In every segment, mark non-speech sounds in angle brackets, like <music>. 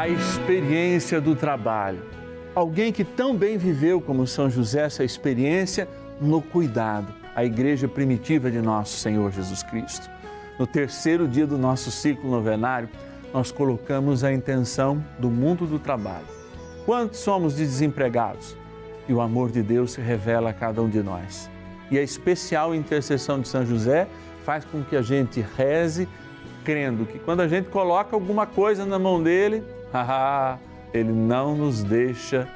a experiência do trabalho. Alguém que tão bem viveu como São José essa experiência no cuidado, a igreja primitiva de nosso Senhor Jesus Cristo. No terceiro dia do nosso ciclo novenário, nós colocamos a intenção do mundo do trabalho. Quantos somos de desempregados? E o amor de Deus se revela a cada um de nós. E a especial intercessão de São José faz com que a gente reze crendo que quando a gente coloca alguma coisa na mão dele, <laughs> ele não nos deixa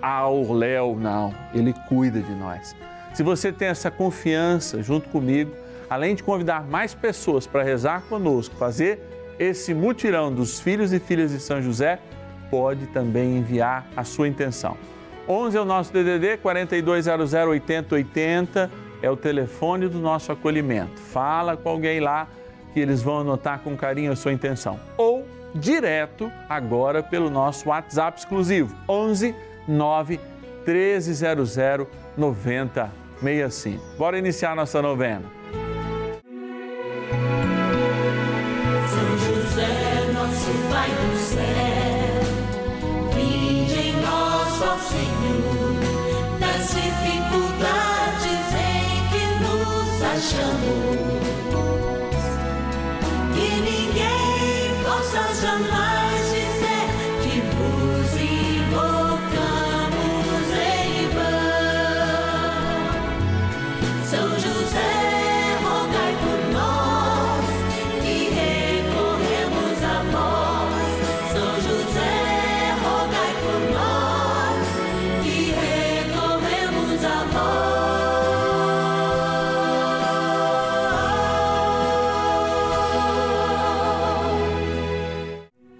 ao léu, não. Ele cuida de nós. Se você tem essa confiança junto comigo, além de convidar mais pessoas para rezar conosco, fazer esse mutirão dos filhos e filhas de São José, pode também enviar a sua intenção. 11 é o nosso DDD 4200 8080 é o telefone do nosso acolhimento. Fala com alguém lá que eles vão anotar com carinho a sua intenção. Ou direto agora pelo nosso WhatsApp exclusivo 11 9 1300 9065. Bora iniciar nossa novena.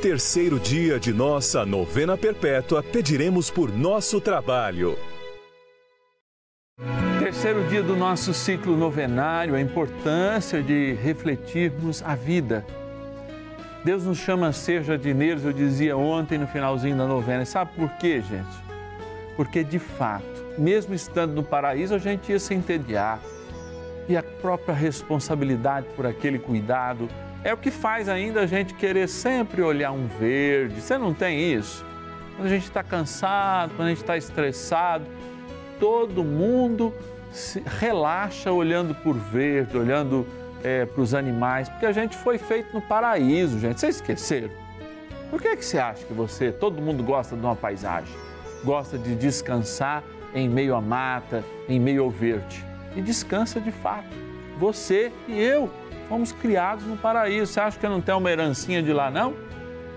terceiro dia de nossa novena perpétua, pediremos por nosso trabalho. Terceiro dia do nosso ciclo novenário, a importância de refletirmos a vida. Deus nos chama a ser jardineiros, eu dizia ontem no finalzinho da novena. sabe por quê, gente? Porque de fato, mesmo estando no paraíso, a gente ia se entediar. E a própria responsabilidade por aquele cuidado, é o que faz ainda a gente querer sempre olhar um verde. Você não tem isso? Quando a gente está cansado, quando a gente está estressado, todo mundo relaxa olhando por verde, olhando é, para os animais, porque a gente foi feito no paraíso, gente. Vocês esqueceram? Por que, que você acha que você, todo mundo gosta de uma paisagem? Gosta de descansar em meio à mata, em meio ao verde? E descansa de fato. Você e eu fomos criados no paraíso. Você acha que não tem uma herancinha de lá, não?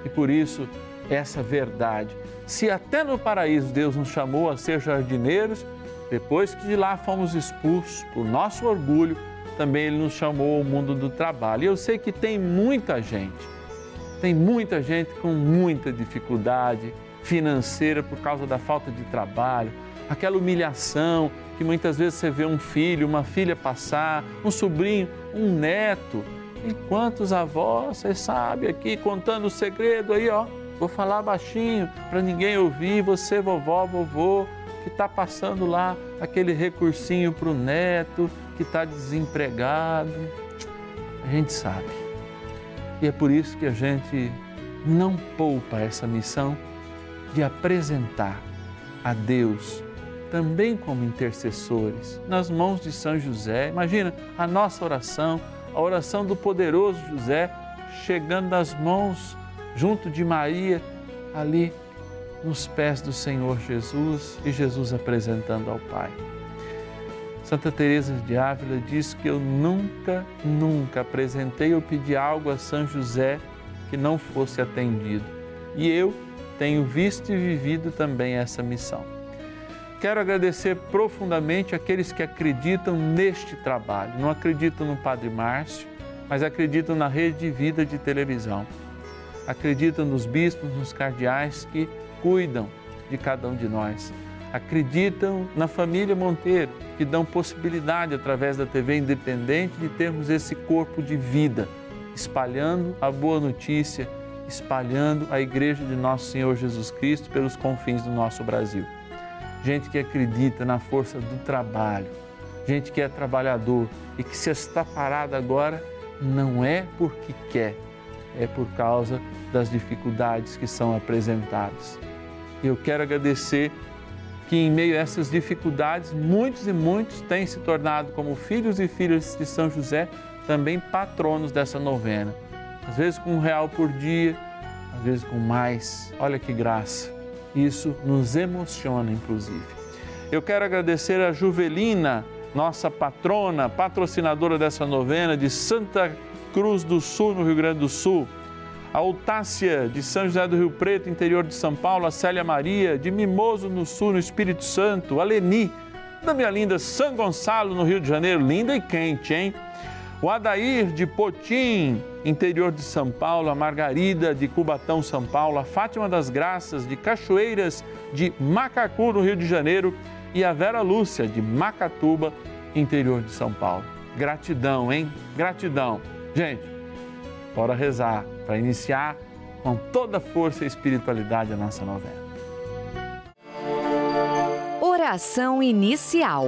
E por isso, essa verdade. Se até no paraíso Deus nos chamou a ser jardineiros, depois que de lá fomos expulsos por nosso orgulho, também Ele nos chamou ao mundo do trabalho. E eu sei que tem muita gente, tem muita gente com muita dificuldade financeira por causa da falta de trabalho, aquela humilhação que muitas vezes você vê um filho, uma filha passar, um sobrinho, um neto. Enquanto os avós, você sabe, aqui contando o segredo aí, ó, vou falar baixinho para ninguém ouvir, você, vovó, vovô, que está passando lá aquele recursinho para o neto, que está desempregado. A gente sabe. E é por isso que a gente não poupa essa missão de apresentar a Deus também como intercessores, nas mãos de São José. Imagina a nossa oração, a oração do poderoso José, chegando nas mãos, junto de Maria, ali, nos pés do Senhor Jesus e Jesus apresentando ao Pai. Santa Teresa de Ávila diz que eu nunca, nunca apresentei ou pedi algo a São José que não fosse atendido. E eu tenho visto e vivido também essa missão. Quero agradecer profundamente aqueles que acreditam neste trabalho. Não acreditam no Padre Márcio, mas acreditam na rede de vida de televisão. Acreditam nos bispos, nos cardeais que cuidam de cada um de nós. Acreditam na família Monteiro, que dão possibilidade, através da TV independente, de termos esse corpo de vida, espalhando a boa notícia, espalhando a igreja de nosso Senhor Jesus Cristo pelos confins do nosso Brasil. Gente que acredita na força do trabalho, gente que é trabalhador e que se está parado agora não é porque quer, é por causa das dificuldades que são apresentadas. Eu quero agradecer que em meio a essas dificuldades, muitos e muitos têm se tornado como filhos e filhas de São José, também patronos dessa novena. Às vezes com um real por dia, às vezes com mais. Olha que graça. Isso nos emociona, inclusive. Eu quero agradecer a Juvelina, nossa patrona, patrocinadora dessa novena de Santa Cruz do Sul, no Rio Grande do Sul a Eutácia de São José do Rio Preto, interior de São Paulo, a Célia Maria de Mimoso no Sul, no Espírito Santo, a Leni da minha linda São Gonçalo, no Rio de Janeiro, linda e quente, hein? O Adair de Potim, interior de São Paulo, a Margarida de Cubatão, São Paulo, a Fátima das Graças de Cachoeiras de Macacu, no Rio de Janeiro, e a Vera Lúcia de Macatuba, interior de São Paulo. Gratidão, hein? Gratidão. Gente, Bora rezar para iniciar com toda força e espiritualidade a nossa novena. Oração inicial.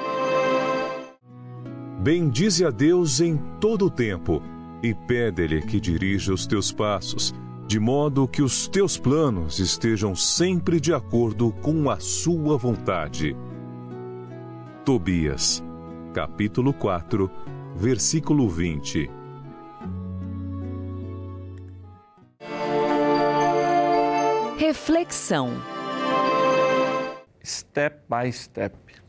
Bendize a Deus em todo o tempo e pede-lhe que dirija os teus passos, de modo que os teus planos estejam sempre de acordo com a sua vontade. Tobias, capítulo 4, versículo 20. Reflexão. step by step.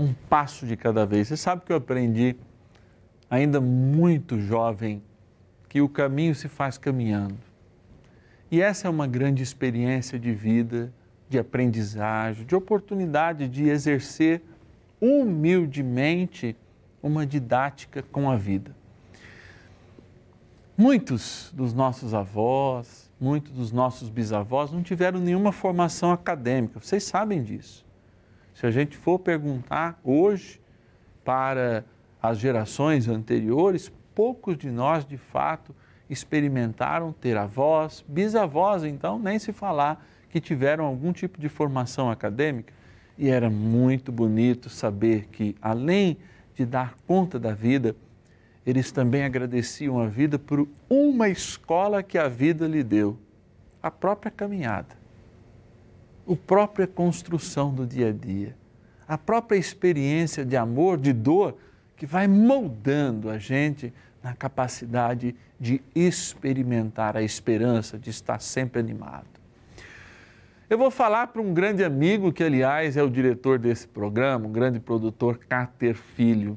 Um passo de cada vez. Você sabe que eu aprendi, ainda muito jovem, que o caminho se faz caminhando. E essa é uma grande experiência de vida, de aprendizagem, de oportunidade de exercer humildemente uma didática com a vida. Muitos dos nossos avós, muitos dos nossos bisavós não tiveram nenhuma formação acadêmica, vocês sabem disso. Se a gente for perguntar hoje para as gerações anteriores, poucos de nós de fato experimentaram ter avós, bisavós, então, nem se falar que tiveram algum tipo de formação acadêmica. E era muito bonito saber que, além de dar conta da vida, eles também agradeciam a vida por uma escola que a vida lhe deu a própria caminhada, a própria construção do dia a dia, a própria experiência de amor, de dor, que vai moldando a gente na capacidade de experimentar a esperança, de estar sempre animado. Eu vou falar para um grande amigo, que aliás é o diretor desse programa, um grande produtor, Cáter Filho.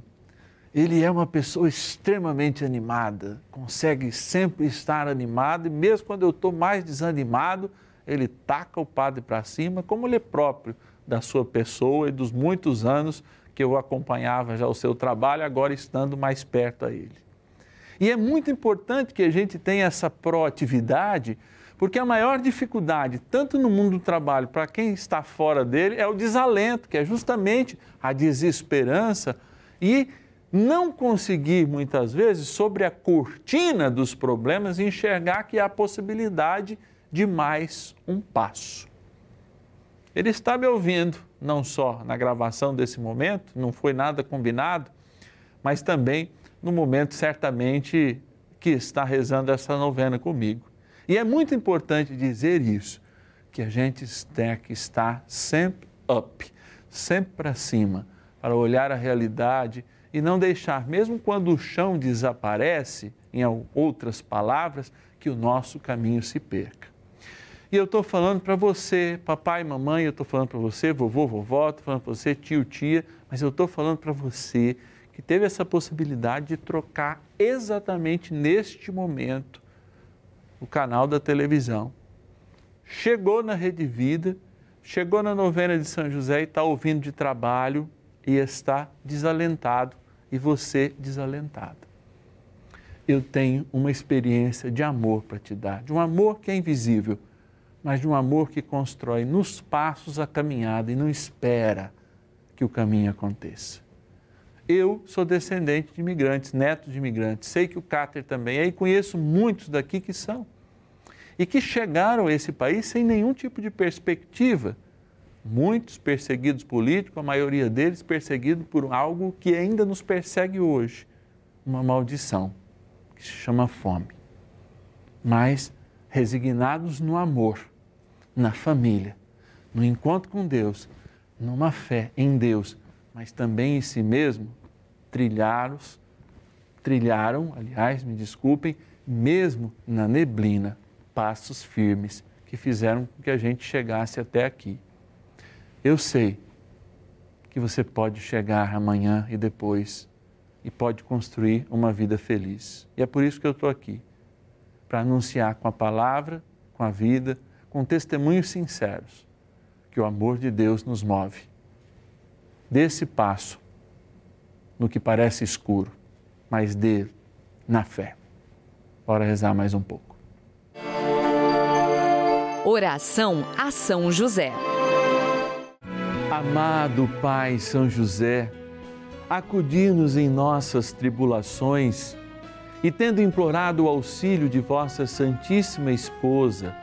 Ele é uma pessoa extremamente animada, consegue sempre estar animado, e mesmo quando eu estou mais desanimado, ele taca o padre para cima, como ele é próprio da sua pessoa e dos muitos anos que eu acompanhava já o seu trabalho, agora estando mais perto a ele. E é muito importante que a gente tenha essa proatividade, porque a maior dificuldade, tanto no mundo do trabalho, para quem está fora dele, é o desalento, que é justamente a desesperança e não conseguir, muitas vezes, sobre a cortina dos problemas, enxergar que há possibilidade de mais um passo. Ele está me ouvindo, não só na gravação desse momento, não foi nada combinado, mas também no momento, certamente, que está rezando essa novena comigo. E é muito importante dizer isso, que a gente tem que estar sempre up, sempre para cima, para olhar a realidade e não deixar, mesmo quando o chão desaparece, em outras palavras, que o nosso caminho se perca. E eu estou falando para você, papai mamãe, eu estou falando para você, vovô, vovó, estou falando para você, tio, tia, mas eu estou falando para você que teve essa possibilidade de trocar exatamente neste momento o canal da televisão. Chegou na Rede Vida, chegou na novena de São José e está ouvindo de trabalho e está desalentado e você desalentado. Eu tenho uma experiência de amor para te dar, de um amor que é invisível, mas de um amor que constrói nos passos a caminhada e não espera que o caminho aconteça. Eu sou descendente de imigrantes, neto de imigrantes, sei que o Cáter também é e conheço muitos daqui que são. E que chegaram a esse país sem nenhum tipo de perspectiva. Muitos perseguidos políticos, a maioria deles perseguidos por algo que ainda nos persegue hoje, uma maldição, que se chama fome. Mas resignados no amor, na família, no encontro com Deus, numa fé em Deus, mas também em si mesmo, trilharam, trilharam, aliás, me desculpem, mesmo na neblina, passos firmes que fizeram com que a gente chegasse até aqui. Eu sei que você pode chegar amanhã e depois e pode construir uma vida feliz. E é por isso que eu estou aqui para anunciar com a palavra, com a vida, com testemunhos sinceros que o amor de Deus nos move. Desse passo no que parece escuro, mas dê na fé. Bora rezar mais um pouco. Oração a São José. Amado Pai São José, acudir-nos em nossas tribulações e, tendo implorado o auxílio de vossa Santíssima Esposa,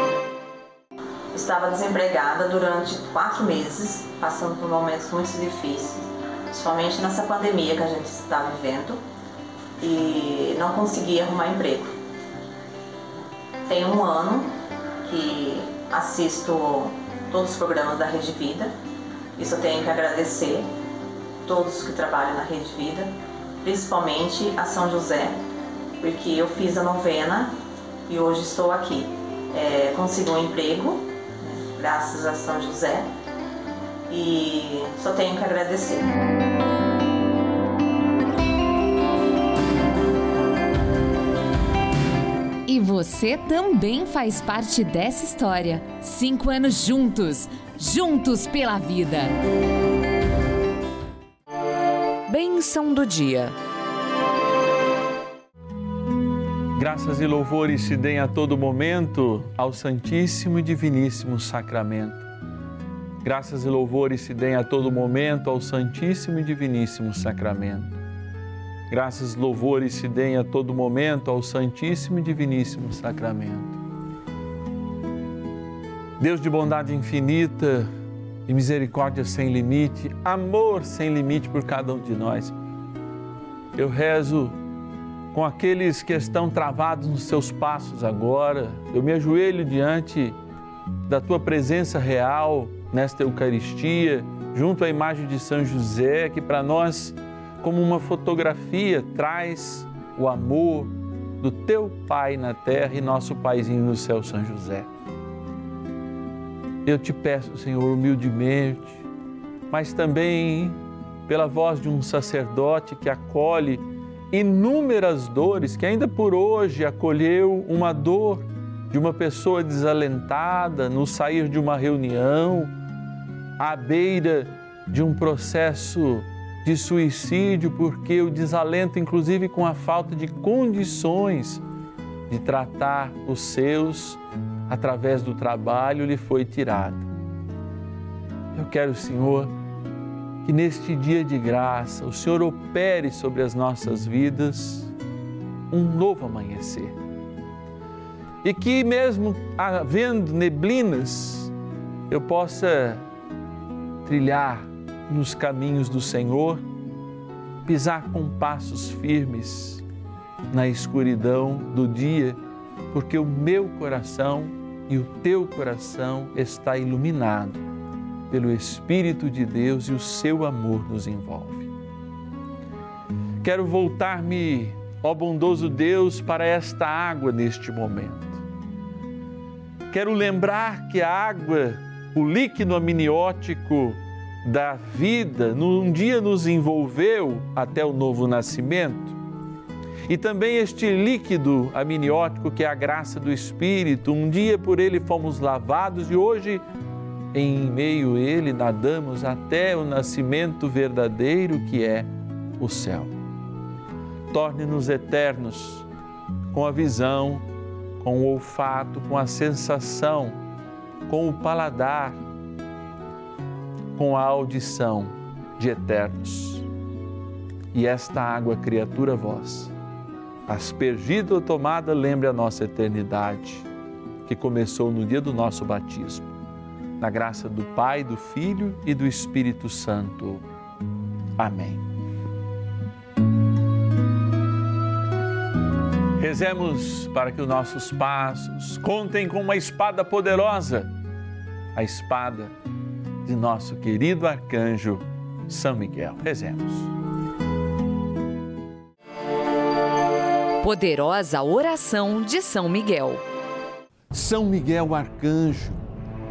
Estava desempregada durante quatro meses, passando por momentos muito difíceis, principalmente nessa pandemia que a gente está vivendo, e não conseguia arrumar emprego. Tem um ano que assisto todos os programas da Rede Vida, isso eu tenho que agradecer todos que trabalham na Rede Vida, principalmente a São José, porque eu fiz a novena e hoje estou aqui. É, consegui um emprego, graças a São José, e só tenho que agradecer. E você também faz parte dessa história. Cinco anos juntos, juntos pela vida. Bênção do dia. Graças e louvores se deem a todo momento ao Santíssimo e Diviníssimo Sacramento. Graças e louvores se deem a todo momento ao Santíssimo e Diviníssimo Sacramento. Graças e louvores se deem a todo momento ao Santíssimo e Diviníssimo Sacramento. Deus de bondade infinita e misericórdia sem limite, amor sem limite por cada um de nós. Eu rezo com aqueles que estão travados nos seus passos agora. Eu me ajoelho diante da tua presença real nesta Eucaristia, junto à imagem de São José, que para nós como uma fotografia, traz o amor do teu Pai na terra e nosso Paizinho no céu, São José. Eu te peço, Senhor, humildemente, mas também pela voz de um sacerdote que acolhe inúmeras dores, que ainda por hoje acolheu uma dor de uma pessoa desalentada no sair de uma reunião, à beira de um processo de suicídio, porque o desalento, inclusive com a falta de condições de tratar os seus através do trabalho, lhe foi tirado. Eu quero, Senhor, que neste dia de graça o Senhor opere sobre as nossas vidas um novo amanhecer. E que, mesmo havendo neblinas, eu possa trilhar nos caminhos do Senhor, pisar com passos firmes na escuridão do dia, porque o meu coração e o teu coração está iluminado pelo Espírito de Deus e o seu amor nos envolve. Quero voltar-me, ó bondoso Deus, para esta água neste momento. Quero lembrar que a água, o líquido amniótico, da vida, um dia nos envolveu até o novo nascimento. E também este líquido amniótico que é a graça do Espírito, um dia por ele fomos lavados e hoje em meio a ele nadamos até o nascimento verdadeiro que é o céu. Torne-nos eternos com a visão, com o olfato, com a sensação, com o paladar com a audição de eternos. E esta água, criatura vossa, aspergida ou tomada, lembre a nossa eternidade, que começou no dia do nosso batismo. Na graça do Pai, do Filho e do Espírito Santo. Amém. Rezemos para que os nossos passos contem com uma espada poderosa, a espada de nosso querido arcanjo São Miguel. Rezemos. Poderosa oração de São Miguel. São Miguel arcanjo,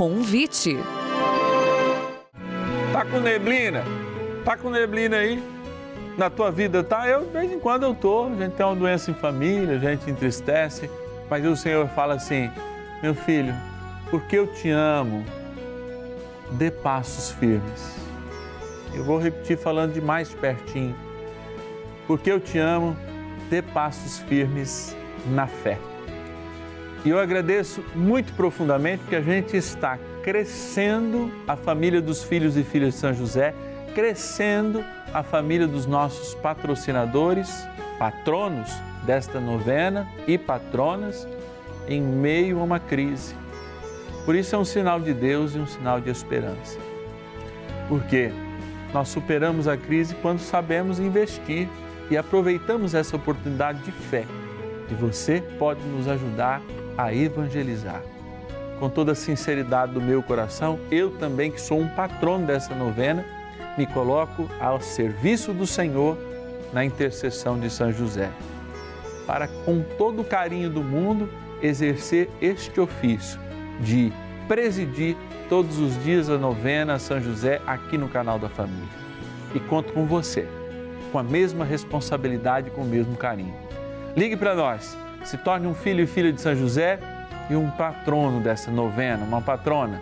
Convite. Tá com neblina? Tá com neblina aí? Na tua vida tá? Eu, de vez em quando eu tô. A gente tem uma doença em família, a gente entristece. Mas o Senhor fala assim: meu filho, porque eu te amo, dê passos firmes. Eu vou repetir falando de mais pertinho. Porque eu te amo, dê passos firmes na fé. E eu agradeço muito profundamente que a gente está crescendo a família dos filhos e filhas de São José, crescendo a família dos nossos patrocinadores, patronos desta novena e patronas em meio a uma crise. Por isso é um sinal de Deus e um sinal de esperança. Porque nós superamos a crise quando sabemos investir e aproveitamos essa oportunidade de fé. E você pode nos ajudar a evangelizar. Com toda a sinceridade do meu coração, eu também, que sou um patrono dessa novena, me coloco ao serviço do Senhor na intercessão de São José, para com todo o carinho do mundo exercer este ofício de presidir todos os dias a novena São José aqui no canal da família. E conto com você, com a mesma responsabilidade com o mesmo carinho. Ligue para nós, se torne um filho e filha de São José e um patrono dessa novena, uma patrona.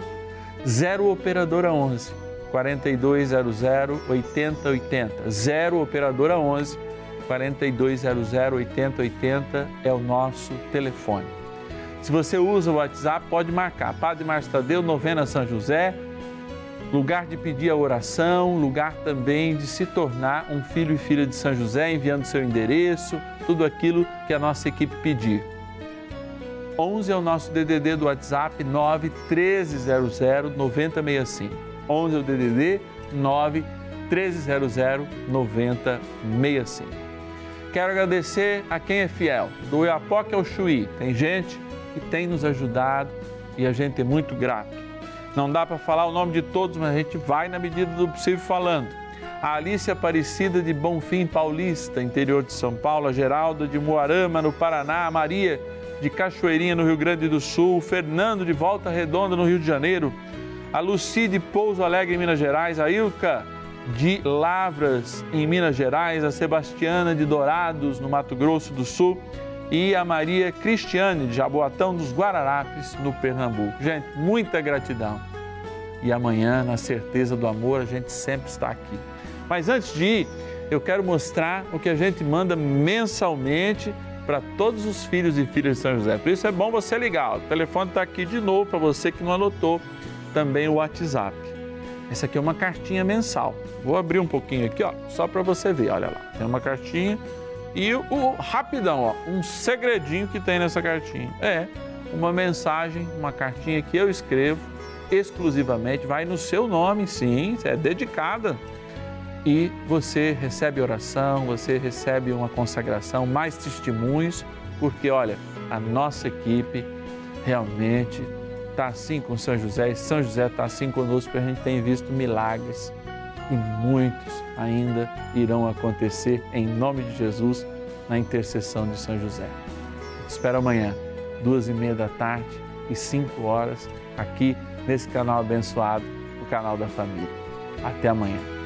0 Operadora 11 4200 8080. 0 Operadora 11 4200 8080 é o nosso telefone. Se você usa o WhatsApp, pode marcar. Padre Márcio Tadeu, Novena São José, lugar de pedir a oração, lugar também de se tornar um filho e filha de São José, enviando seu endereço, tudo aquilo que a nossa equipe pedir. 11 é o nosso DDD do WhatsApp 9 1300 9065. 11 é o DDD 9 1300 9065. Quero agradecer a quem é fiel, do Iapoque ao Chuí. Tem gente que tem nos ajudado e a gente é muito grato. Não dá para falar o nome de todos, mas a gente vai na medida do possível falando. A Alice Aparecida de Bonfim Paulista, interior de São Paulo, a Geralda de Moarama, no Paraná, a Maria de Cachoeirinha, no Rio Grande do Sul, o Fernando de Volta Redonda, no Rio de Janeiro, a Luci de Pouso Alegre, em Minas Gerais, a Ilka de Lavras, em Minas Gerais, a Sebastiana de Dourados, no Mato Grosso do Sul, e a Maria Cristiane de Jaboatão dos Guararapes, no Pernambuco. Gente, muita gratidão. E amanhã, na certeza do amor, a gente sempre está aqui. Mas antes de ir, eu quero mostrar o que a gente manda mensalmente para todos os filhos e filhas de São José. Por isso é bom você ligar. O telefone está aqui de novo para você que não anotou. Também o WhatsApp. Essa aqui é uma cartinha mensal. Vou abrir um pouquinho aqui, ó, só para você ver. Olha lá, tem uma cartinha e o, o rapidão, ó, um segredinho que tem nessa cartinha. É uma mensagem, uma cartinha que eu escrevo exclusivamente, vai no seu nome, sim, é dedicada. E você recebe oração, você recebe uma consagração, mais testemunhos, porque olha, a nossa equipe realmente está assim com São José e São José está assim conosco, porque a gente tem visto milagres e muitos ainda irão acontecer em nome de Jesus na intercessão de São José. Te espero amanhã, duas e meia da tarde e cinco horas, aqui nesse canal abençoado, o canal da família. Até amanhã.